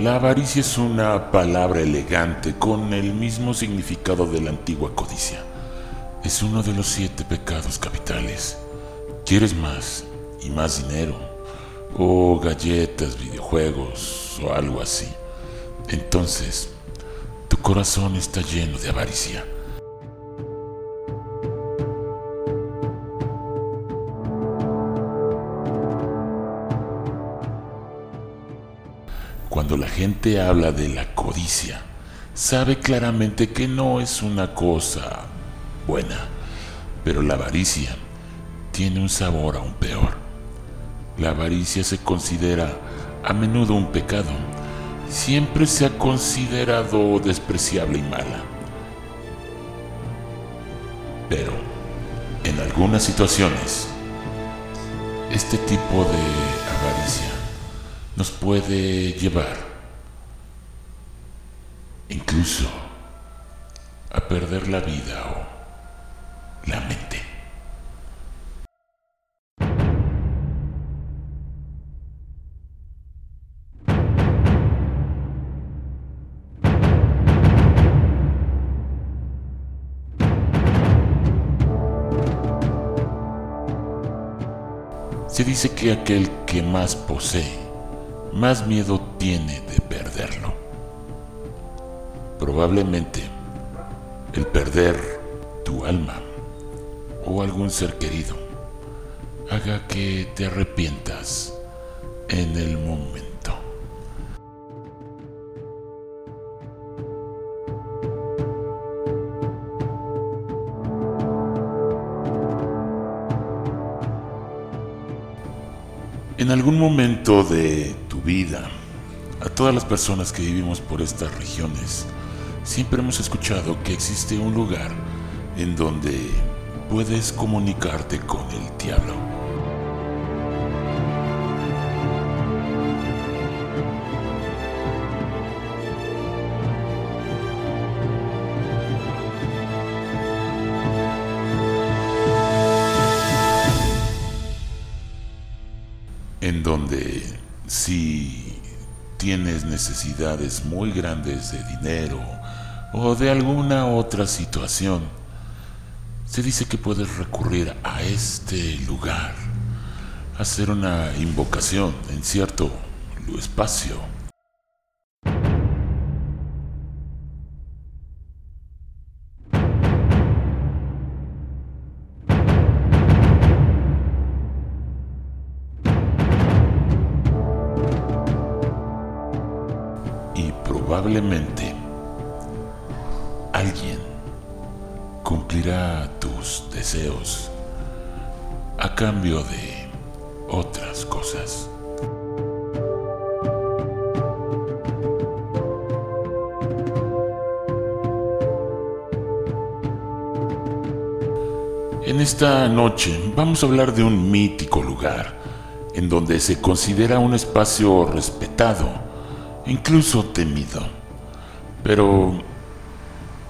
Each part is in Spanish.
La avaricia es una palabra elegante con el mismo significado de la antigua codicia. Es uno de los siete pecados capitales. ¿Quieres más y más dinero? O galletas, videojuegos o algo así. Entonces, tu corazón está lleno de avaricia. Cuando la gente habla de la codicia, sabe claramente que no es una cosa buena, pero la avaricia tiene un sabor aún peor. La avaricia se considera a menudo un pecado. Siempre se ha considerado despreciable y mala. Pero, en algunas situaciones, este tipo de avaricia nos puede llevar incluso a perder la vida o la mente. Se dice que aquel que más posee, más miedo tiene de perderlo. Probablemente el perder tu alma o algún ser querido haga que te arrepientas en el momento. En algún momento de vida, a todas las personas que vivimos por estas regiones, siempre hemos escuchado que existe un lugar en donde puedes comunicarte con el diablo. Tienes necesidades muy grandes de dinero o de alguna otra situación, se dice que puedes recurrir a este lugar, hacer una invocación en cierto espacio. Cambio de otras cosas. En esta noche vamos a hablar de un mítico lugar en donde se considera un espacio respetado, incluso temido. Pero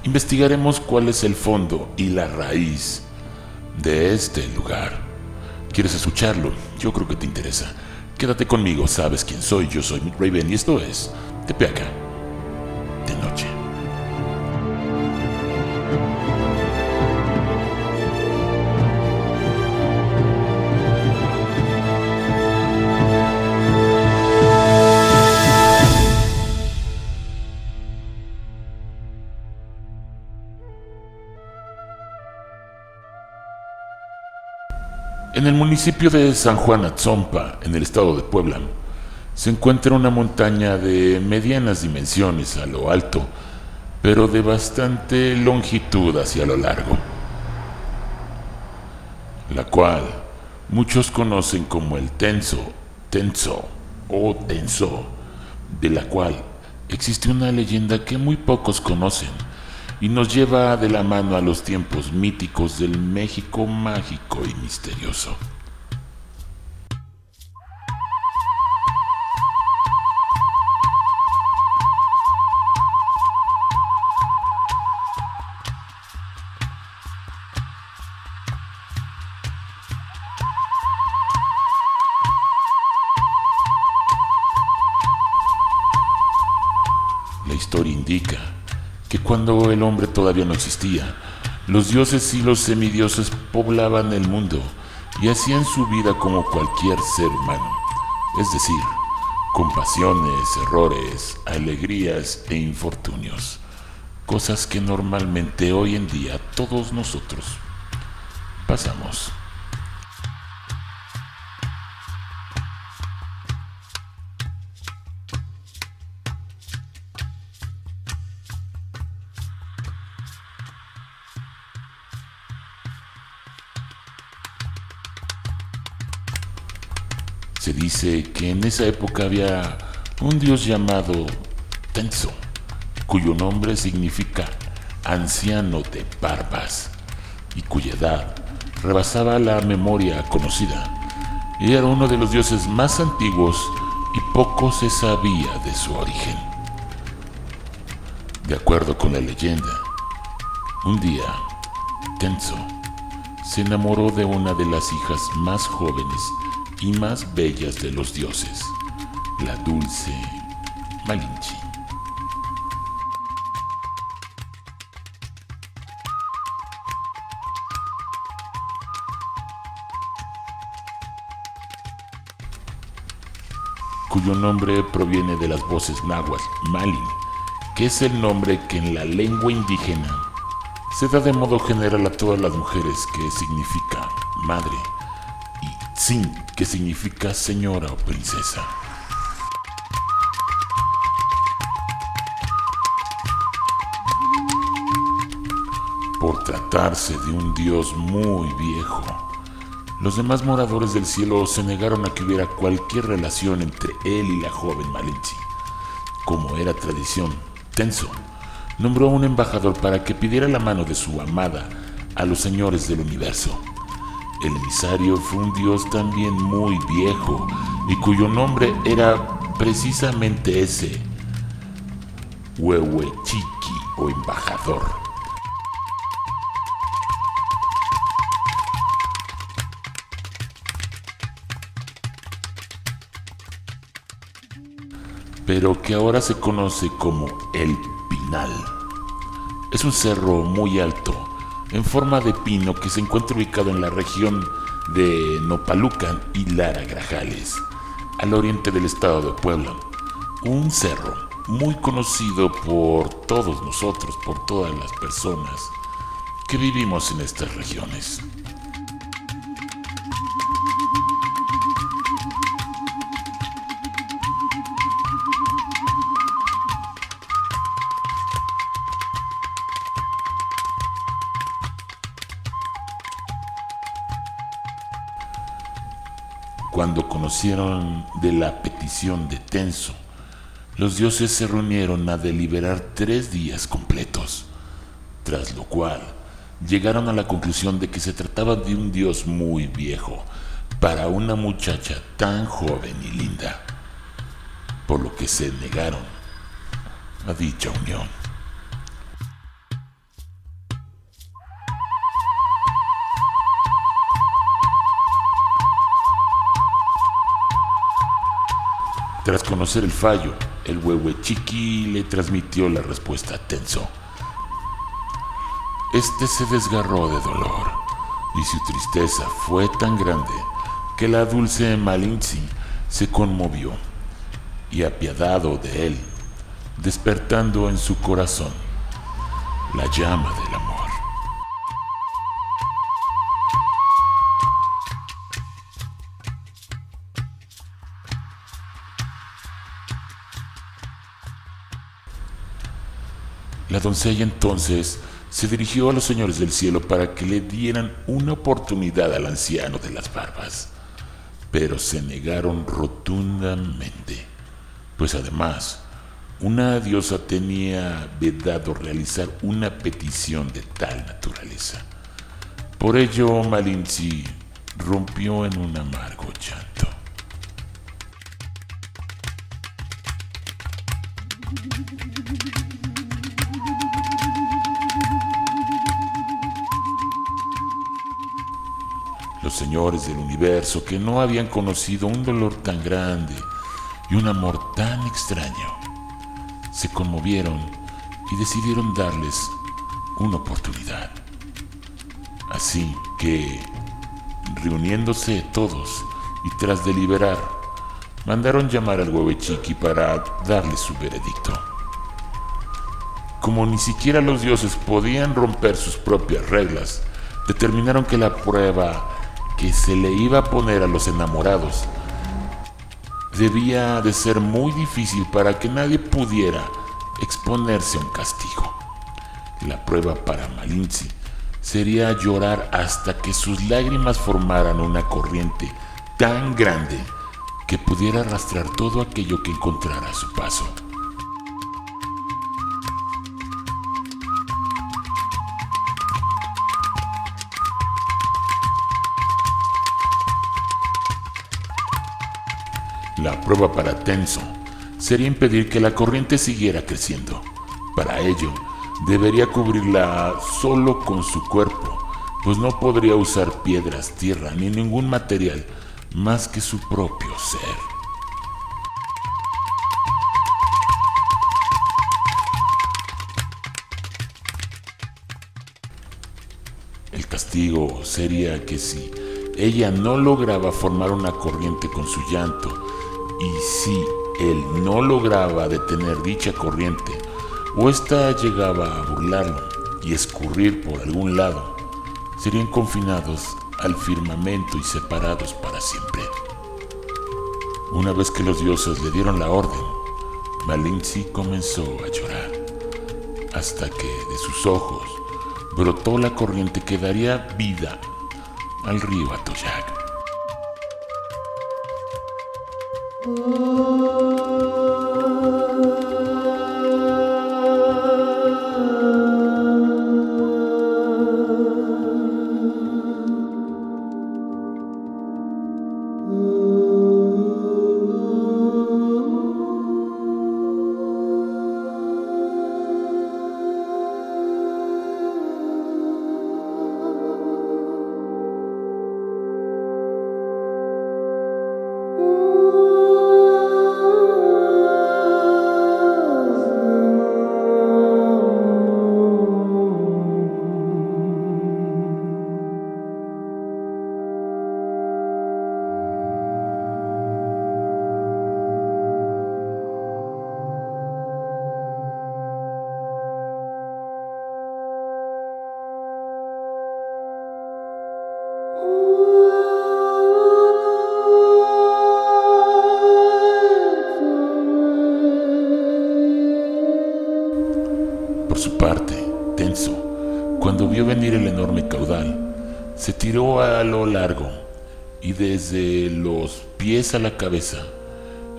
investigaremos cuál es el fondo y la raíz de este lugar. ¿Quieres escucharlo? Yo creo que te interesa. Quédate conmigo, sabes quién soy. Yo soy Raven y esto es Tepeaca En el municipio de San Juan Atzompa, en el estado de Puebla, se encuentra una montaña de medianas dimensiones a lo alto, pero de bastante longitud hacia lo largo, la cual muchos conocen como el Tenso, Tenso o Tenso, de la cual existe una leyenda que muy pocos conocen y nos lleva de la mano a los tiempos míticos del México mágico y misterioso. El hombre todavía no existía, los dioses y los semidioses poblaban el mundo y hacían su vida como cualquier ser humano, es decir, con pasiones, errores, alegrías e infortunios, cosas que normalmente hoy en día todos nosotros pasamos. Que en esa época había un dios llamado Tenso, cuyo nombre significa anciano de barbas y cuya edad rebasaba la memoria conocida. Era uno de los dioses más antiguos y poco se sabía de su origen. De acuerdo con la leyenda, un día, Tenso se enamoró de una de las hijas más jóvenes y más bellas de los dioses, la dulce Malinche. cuyo nombre proviene de las voces nahuas, Malin, que es el nombre que en la lengua indígena se da de modo general a todas las mujeres, que significa madre, Sin, que significa señora o princesa. Por tratarse de un dios muy viejo, los demás moradores del cielo se negaron a que hubiera cualquier relación entre él y la joven Malinche. Como era tradición, Tenso nombró a un embajador para que pidiera la mano de su amada a los señores del universo. El emisario fue un dios también muy viejo y cuyo nombre era precisamente ese, Huehuechiqui o embajador. pero que ahora se conoce como el Pinal. Es un cerro muy alto en forma de pino que se encuentra ubicado en la región de Nopalucan y Lara Grajales, al oriente del estado de Puebla. Un cerro muy conocido por todos nosotros, por todas las personas que vivimos en estas regiones. Cuando conocieron de la petición de Tenso, los dioses se reunieron a deliberar tres días completos, tras lo cual llegaron a la conclusión de que se trataba de un dios muy viejo para una muchacha tan joven y linda, por lo que se negaron a dicha unión. Tras conocer el fallo, el chiqui le transmitió la respuesta Tenso. Este se desgarró de dolor y su tristeza fue tan grande que la dulce Malinzi se conmovió y apiadado de él, despertando en su corazón la llama del amor. La doncella entonces se dirigió a los señores del cielo para que le dieran una oportunidad al anciano de las barbas, pero se negaron rotundamente, pues además una diosa tenía vedado realizar una petición de tal naturaleza. Por ello Malinzi rompió en un amargo llanto. Señores del universo que no habían conocido un dolor tan grande y un amor tan extraño, se conmovieron y decidieron darles una oportunidad. Así que, reuniéndose todos y tras deliberar, mandaron llamar al huevechiqui para darle su veredicto. Como ni siquiera los dioses podían romper sus propias reglas, determinaron que la prueba que se le iba a poner a los enamorados debía de ser muy difícil para que nadie pudiera exponerse a un castigo. La prueba para Malinzi sería llorar hasta que sus lágrimas formaran una corriente tan grande que pudiera arrastrar todo aquello que encontrara a su paso. La prueba para Tenso sería impedir que la corriente siguiera creciendo. Para ello, debería cubrirla solo con su cuerpo, pues no podría usar piedras, tierra ni ningún material más que su propio ser. El castigo sería que si ella no lograba formar una corriente con su llanto si él no lograba detener dicha corriente o ésta llegaba a burlarlo y escurrir por algún lado, serían confinados al firmamento y separados para siempre. Una vez que los dioses le dieron la orden, Malinzi comenzó a llorar, hasta que de sus ojos brotó la corriente que daría vida al río Atoyac. Oh. Se tiró a lo largo y desde los pies a la cabeza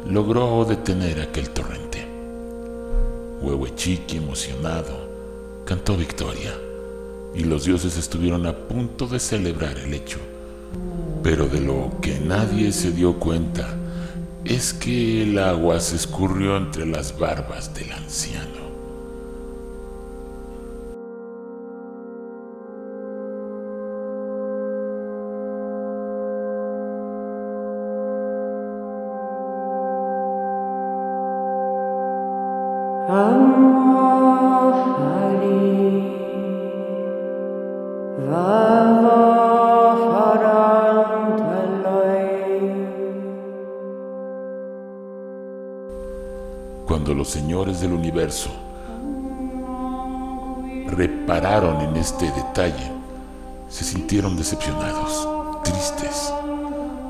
logró detener aquel torrente. Huehuechiqui, emocionado, cantó victoria y los dioses estuvieron a punto de celebrar el hecho. Pero de lo que nadie se dio cuenta es que el agua se escurrió entre las barbas del anciano. Los señores del universo repararon en este detalle, se sintieron decepcionados, tristes.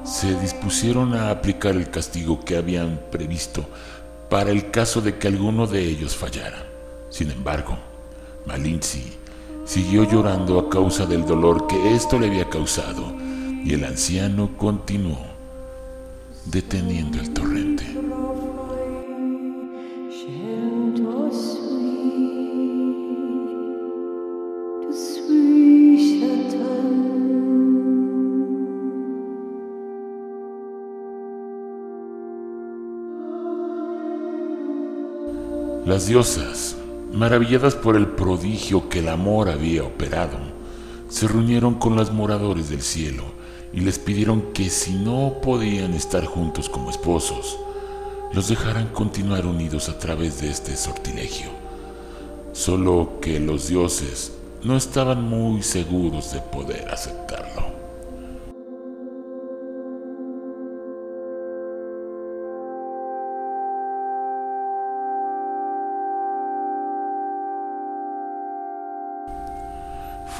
Se dispusieron a aplicar el castigo que habían previsto para el caso de que alguno de ellos fallara. Sin embargo, Malinzi siguió llorando a causa del dolor que esto le había causado y el anciano continuó deteniendo el torrente. Las diosas, maravilladas por el prodigio que el amor había operado, se reunieron con los moradores del cielo y les pidieron que si no podían estar juntos como esposos, los dejaran continuar unidos a través de este sortilegio. Solo que los dioses no estaban muy seguros de poder aceptarlo.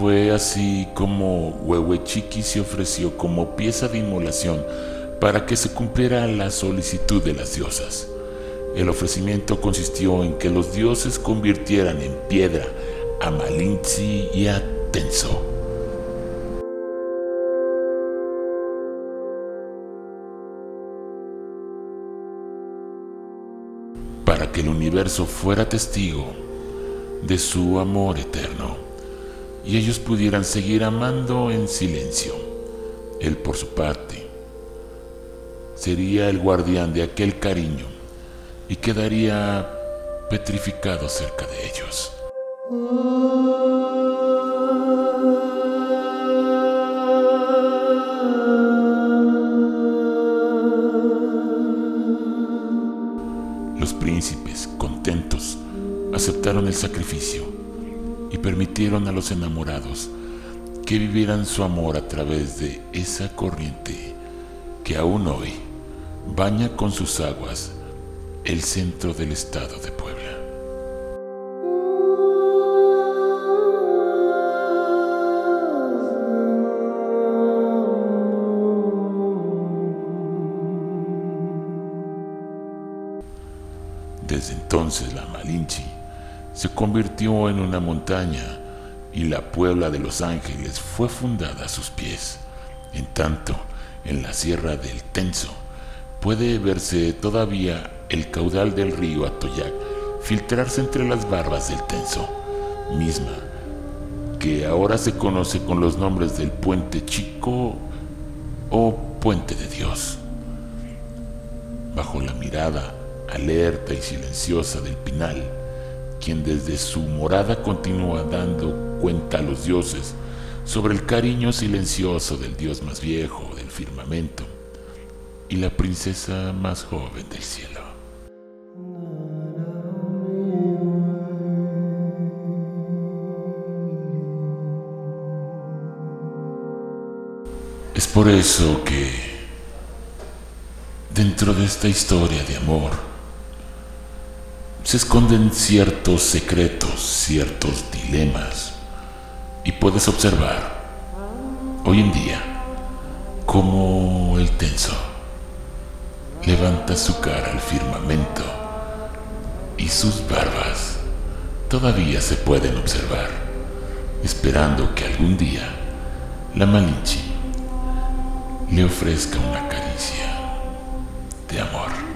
Fue así como Huehuechiqui se ofreció como pieza de inmolación para que se cumpliera la solicitud de las diosas. El ofrecimiento consistió en que los dioses convirtieran en piedra a Malinzi y a Tenso. Para que el universo fuera testigo de su amor eterno y ellos pudieran seguir amando en silencio. Él por su parte sería el guardián de aquel cariño y quedaría petrificado cerca de ellos. Los príncipes, contentos, aceptaron el sacrificio y permitieron a los enamorados que vivieran su amor a través de esa corriente que aún hoy baña con sus aguas el centro del estado de Puebla. Desde entonces la Malinche se convirtió en una montaña y la Puebla de los Ángeles fue fundada a sus pies. En tanto, en la sierra del Tenso puede verse todavía el caudal del río Atoyac filtrarse entre las barbas del Tenso, misma que ahora se conoce con los nombres del Puente Chico o Puente de Dios. Bajo la mirada alerta y silenciosa del Pinal, quien desde su morada continúa dando cuenta a los dioses sobre el cariño silencioso del dios más viejo del firmamento y la princesa más joven del cielo. Es por eso que dentro de esta historia de amor, se esconden ciertos secretos, ciertos dilemas. Y puedes observar hoy en día cómo el tenso levanta su cara al firmamento y sus barbas todavía se pueden observar, esperando que algún día la Malinche le ofrezca una caricia de amor.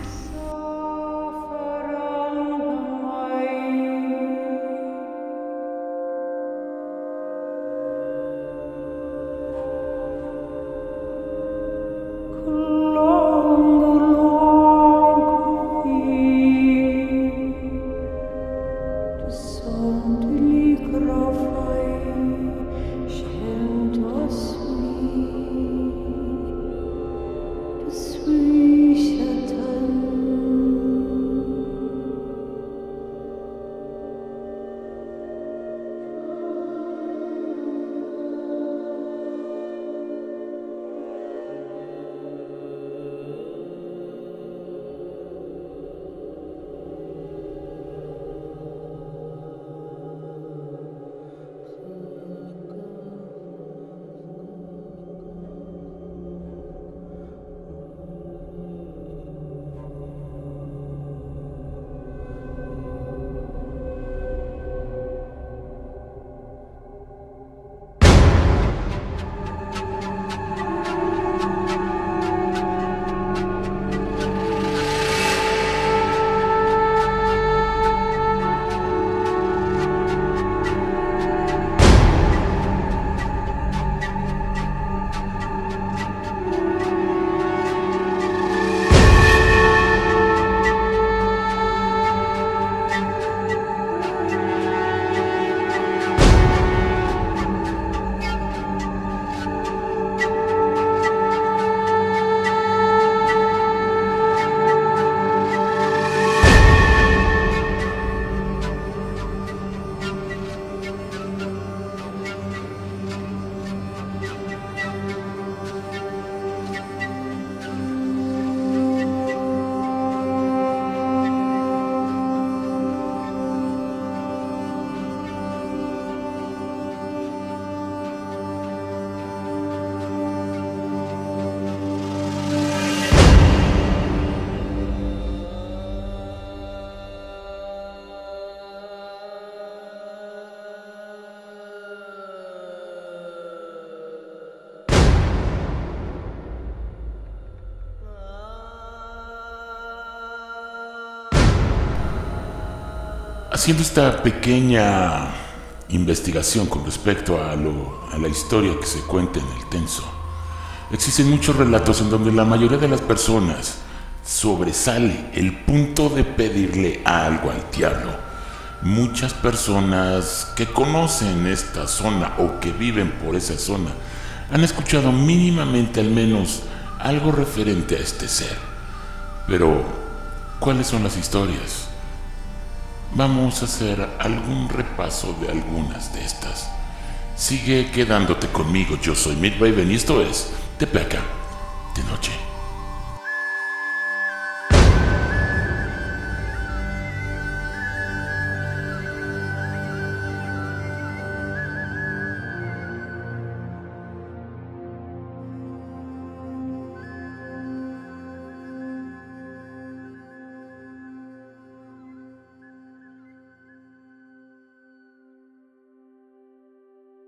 Haciendo esta pequeña investigación con respecto a, a la historia que se cuenta en el tenso, existen muchos relatos en donde la mayoría de las personas sobresale el punto de pedirle algo al diablo. Muchas personas que conocen esta zona o que viven por esa zona han escuchado mínimamente al menos algo referente a este ser. Pero, ¿cuáles son las historias? Vamos a hacer algún repaso de algunas de estas. Sigue quedándote conmigo, yo soy Midway y esto es De Placa de Noche.